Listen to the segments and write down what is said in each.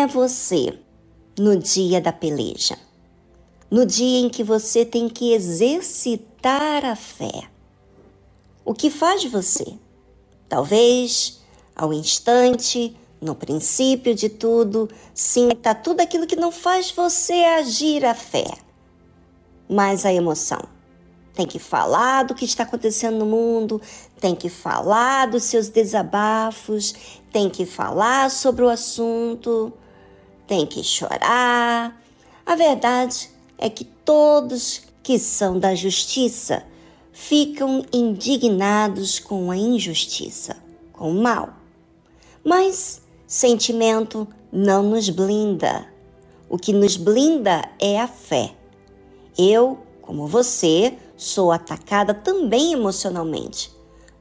É você no dia da peleja? No dia em que você tem que exercitar a fé? O que faz você? Talvez, ao instante, no princípio de tudo, sinta tudo aquilo que não faz você agir a fé, mas a emoção. Tem que falar do que está acontecendo no mundo, tem que falar dos seus desabafos, tem que falar sobre o assunto, tem que chorar. A verdade é que todos que são da justiça ficam indignados com a injustiça, com o mal. Mas sentimento não nos blinda. O que nos blinda é a fé. Eu, como você, sou atacada também emocionalmente,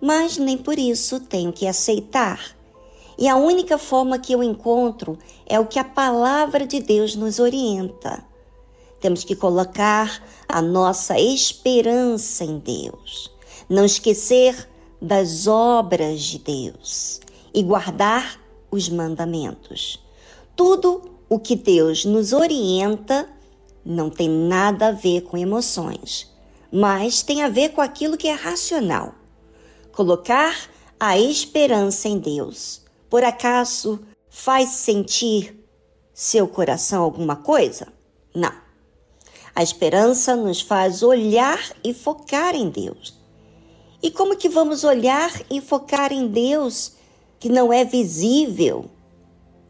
mas nem por isso tenho que aceitar. E a única forma que eu encontro é o que a palavra de Deus nos orienta. Temos que colocar a nossa esperança em Deus, não esquecer das obras de Deus e guardar os mandamentos. Tudo o que Deus nos orienta não tem nada a ver com emoções, mas tem a ver com aquilo que é racional. Colocar a esperança em Deus, por acaso faz sentir seu coração alguma coisa? Não. A esperança nos faz olhar e focar em Deus. E como que vamos olhar e focar em Deus que não é visível.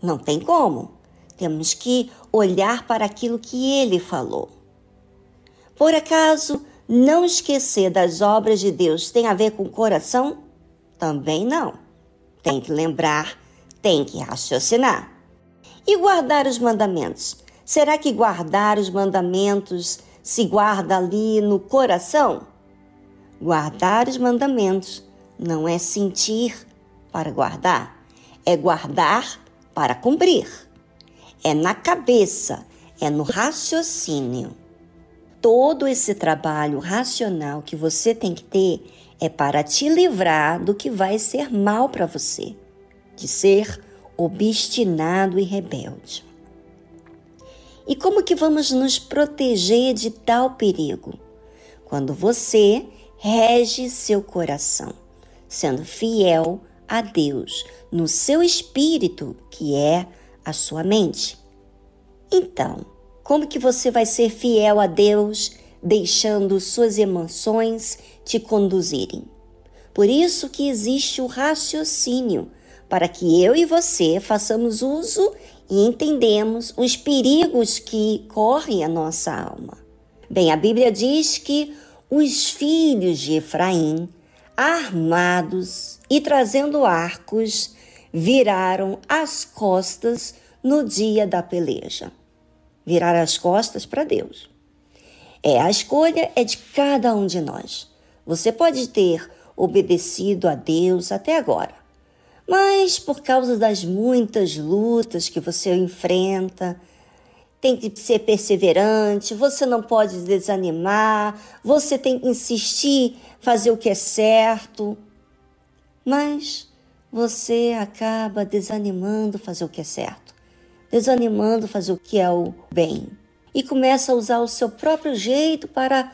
Não tem como. Temos que olhar para aquilo que ele falou. Por acaso, não esquecer das obras de Deus tem a ver com o coração? Também não. Tem que lembrar, tem que raciocinar. E guardar os mandamentos? Será que guardar os mandamentos se guarda ali no coração? Guardar os mandamentos não é sentir para guardar, é guardar para cumprir. É na cabeça, é no raciocínio. Todo esse trabalho racional que você tem que ter é para te livrar do que vai ser mal para você, de ser obstinado e rebelde. E como que vamos nos proteger de tal perigo? Quando você rege seu coração, sendo fiel a Deus no seu espírito, que é a sua mente. Então, como que você vai ser fiel a Deus deixando suas emoções te conduzirem? Por isso que existe o raciocínio, para que eu e você façamos uso e entendemos os perigos que correm a nossa alma. Bem, a Bíblia diz que os filhos de Efraim, armados e trazendo arcos, viraram as costas no dia da peleja. Virar as costas para Deus. É, a escolha é de cada um de nós. Você pode ter obedecido a Deus até agora, mas por causa das muitas lutas que você enfrenta, tem que ser perseverante, você não pode desanimar, você tem que insistir, fazer o que é certo mas você acaba desanimando fazer o que é certo, desanimando fazer o que é o bem e começa a usar o seu próprio jeito para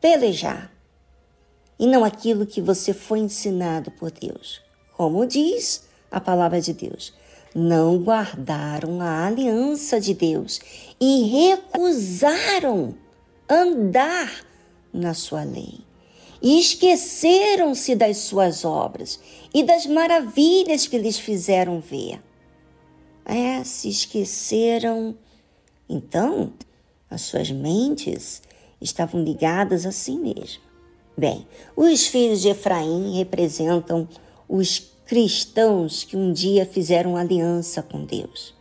pelejar e não aquilo que você foi ensinado por Deus. Como diz a palavra de Deus, não guardaram a aliança de Deus e recusaram andar na sua lei e esqueceram-se das suas obras e das maravilhas que lhes fizeram ver. É, se esqueceram. Então, as suas mentes estavam ligadas a si mesmo. Bem, os filhos de Efraim representam os cristãos que um dia fizeram aliança com Deus,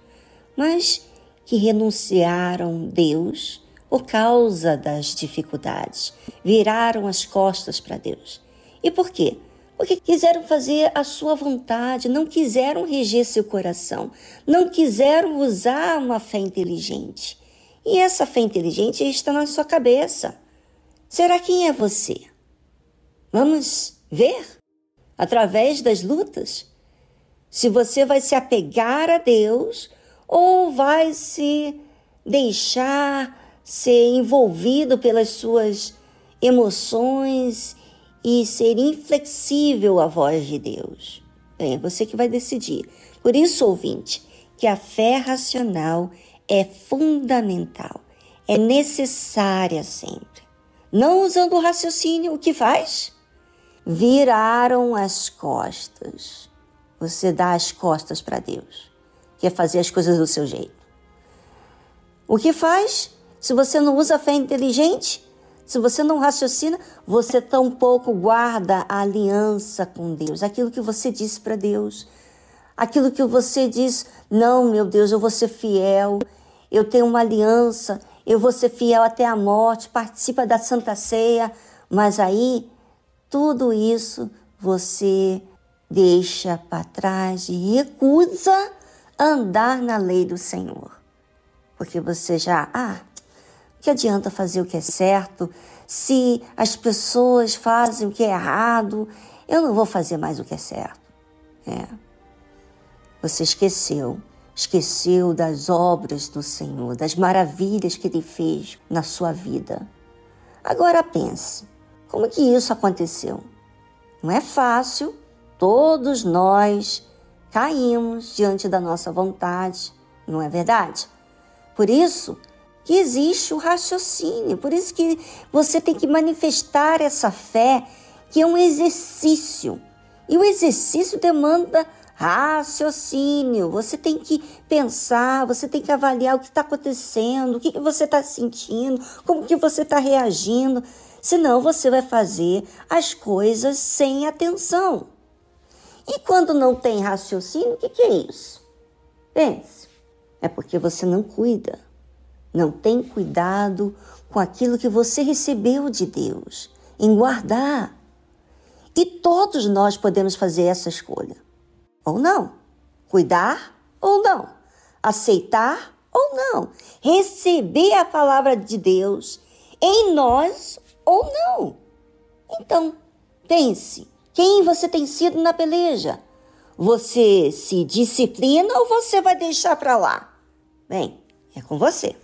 mas que renunciaram Deus por causa das dificuldades. Viraram as costas para Deus. E por quê? Porque quiseram fazer a sua vontade, não quiseram reger seu coração, não quiseram usar uma fé inteligente. E essa fé inteligente está na sua cabeça. Será quem é você? Vamos ver através das lutas se você vai se apegar a Deus ou vai se deixar ser envolvido pelas suas emoções e ser inflexível à voz de Deus? Bem, é você que vai decidir. Por isso, ouvinte, que a fé racional é fundamental, é necessária sempre. Não usando o raciocínio, o que faz? Viraram as costas. Você dá as costas para Deus. Quer fazer as coisas do seu jeito. O que faz? Se você não usa a fé inteligente, se você não raciocina, você tampouco guarda a aliança com Deus, aquilo que você disse para Deus, aquilo que você diz, não, meu Deus, eu vou ser fiel, eu tenho uma aliança, eu vou ser fiel até a morte, participa da Santa Ceia, mas aí tudo isso você deixa para trás e recusa andar na lei do Senhor. Porque você já, ah, que adianta fazer o que é certo se as pessoas fazem o que é errado? Eu não vou fazer mais o que é certo. É. Você esqueceu, esqueceu das obras do Senhor, das maravilhas que Ele fez na sua vida. Agora pense, como que isso aconteceu? Não é fácil, todos nós caímos diante da nossa vontade, não é verdade? Por isso que existe o raciocínio, por isso que você tem que manifestar essa fé, que é um exercício. E o exercício demanda raciocínio. Você tem que pensar, você tem que avaliar o que está acontecendo, o que, que você está sentindo, como que você está reagindo. Senão você vai fazer as coisas sem atenção. E quando não tem raciocínio, o que, que é isso? Pense, é porque você não cuida, não tem cuidado com aquilo que você recebeu de Deus, em guardar. E todos nós podemos fazer essa escolha, ou não. Cuidar ou não. Aceitar ou não. Receber a palavra de Deus em nós ou não. Então, pense quem você tem sido na peleja? Você se disciplina ou você vai deixar para lá? Bem, é com você.